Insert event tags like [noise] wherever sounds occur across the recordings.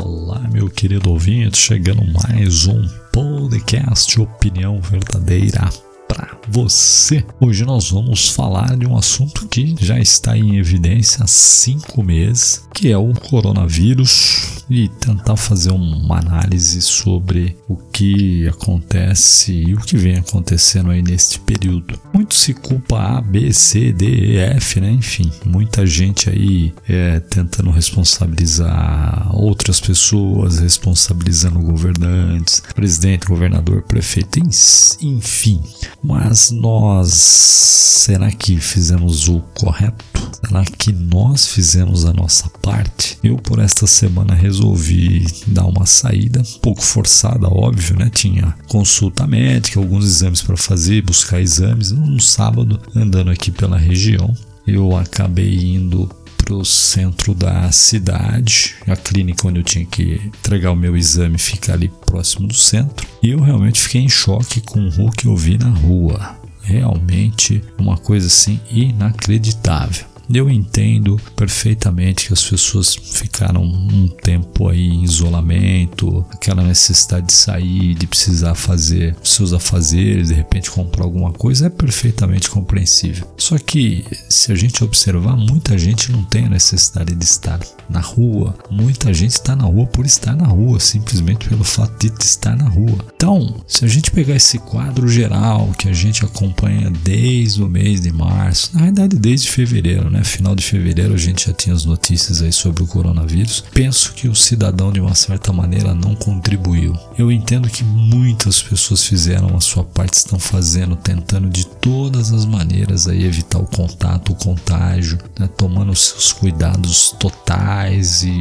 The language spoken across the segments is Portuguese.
Olá, meu querido ouvinte, chegando mais um podcast Opinião Verdadeira para você. Hoje nós vamos falar de um assunto que já está em evidência há cinco meses, que é o coronavírus, e tentar fazer uma análise sobre o que acontece e o que vem acontecendo aí neste período. Muito se culpa A, B, C, D, E, F, né? Enfim, muita gente aí é, tentando responsabilizar outras pessoas, responsabilizando governantes, presidente, governador, prefeito, enfim. Mas nós, será que fizemos o correto? Será que nós fizemos a nossa parte? Eu, por esta semana, resolvi dar uma saída, pouco forçada, óbvio, né? Tinha consulta médica, alguns exames para fazer, buscar exames. Um sábado, andando aqui pela região, eu acabei indo para o centro da cidade. A clínica onde eu tinha que entregar o meu exame fica ali próximo do centro. E eu realmente fiquei em choque com o que eu vi na rua. Realmente uma coisa assim inacreditável. Eu entendo perfeitamente que as pessoas ficaram um tempo aí em isolamento, aquela necessidade de sair, de precisar fazer seus afazeres, de repente comprar alguma coisa, é perfeitamente compreensível. Só que se a gente observar, muita gente não tem a necessidade de estar na rua, muita gente está na rua por estar na rua, simplesmente pelo fato de estar na rua. Então, se a gente pegar esse quadro geral que a gente acompanha desde o mês de março, na verdade desde fevereiro, né? Final de fevereiro a gente já tinha as notícias aí sobre o coronavírus. Penso que o cidadão de uma certa maneira não contribuiu. Eu entendo que muitas pessoas fizeram a sua parte, estão fazendo, tentando de todas as maneiras aí evitar o contato, o contágio, né? tomando seus cuidados totais e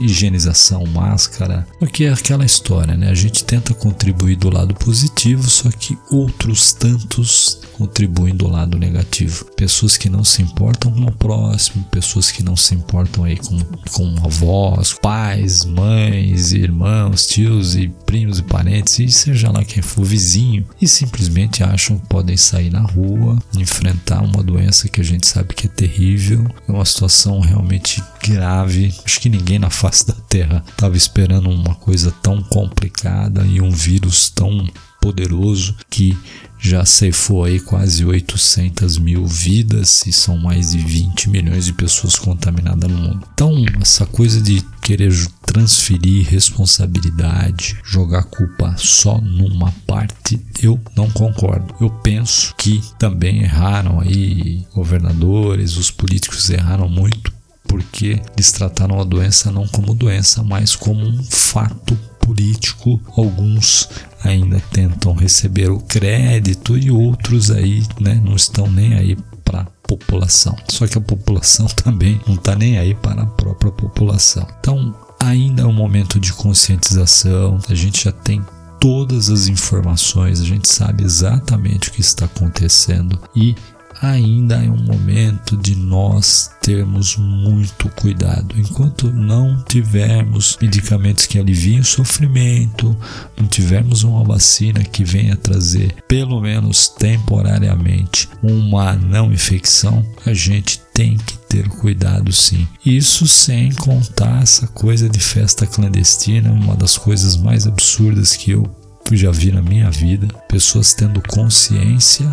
higienização, máscara. Porque é aquela história, né? A gente tenta contribuir do lado positivo, só que outros tantos contribuem do lado negativo. Pessoas que não se importam com o próximo, pessoas que não se importam aí com, com avós, pais, mães, irmãos, tios e primos e parentes, e seja lá quem for vizinho, e simplesmente acham que podem sair na rua, enfrentar uma doença que a gente sabe que é terrível, é uma situação realmente grave. Acho que ninguém na [laughs] face da Terra estava esperando uma coisa tão complicada e um vírus tão poderoso que já ceifou aí quase 800 mil vidas e são mais de 20 milhões de pessoas contaminadas no mundo. Então, essa coisa de querer transferir responsabilidade, jogar culpa só numa parte, eu não concordo. Eu penso que também erraram aí governadores, os políticos erraram muito porque eles trataram a doença não como doença, mas como um fato político. Alguns ainda tentam receber o crédito e outros aí né, não estão nem aí para a população. Só que a população [laughs] também não está nem aí para a própria população. Então ainda é um momento de conscientização. A gente já tem todas as informações, a gente sabe exatamente o que está acontecendo e ainda é um momento de nós termos muito cuidado. Enquanto não tivermos medicamentos que aliviem o sofrimento, não tivermos uma vacina que venha trazer, pelo menos temporariamente, uma não infecção, a gente tem que ter cuidado sim. Isso sem contar essa coisa de festa clandestina, uma das coisas mais absurdas que eu já vi na minha vida. Pessoas tendo consciência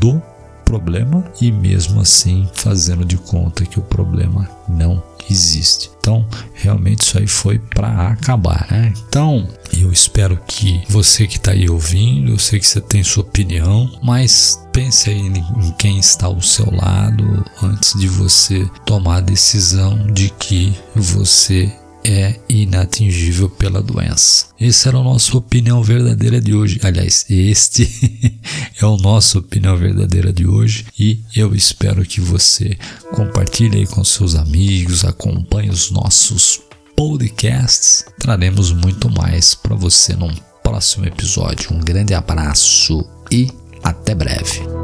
do problema e mesmo assim fazendo de conta que o problema não existe. Então, realmente isso aí foi para acabar, né? Então, eu espero que você que está aí ouvindo, eu sei que você tem sua opinião, mas pense aí em quem está ao seu lado antes de você tomar a decisão de que você é inatingível pela doença. Essa era a nossa opinião verdadeira de hoje. Aliás, este [laughs] é o nosso opinião verdadeira de hoje e eu espero que você compartilhe aí com seus amigos, acompanhe os nossos podcasts. Traremos muito mais para você num próximo episódio. Um grande abraço e até breve.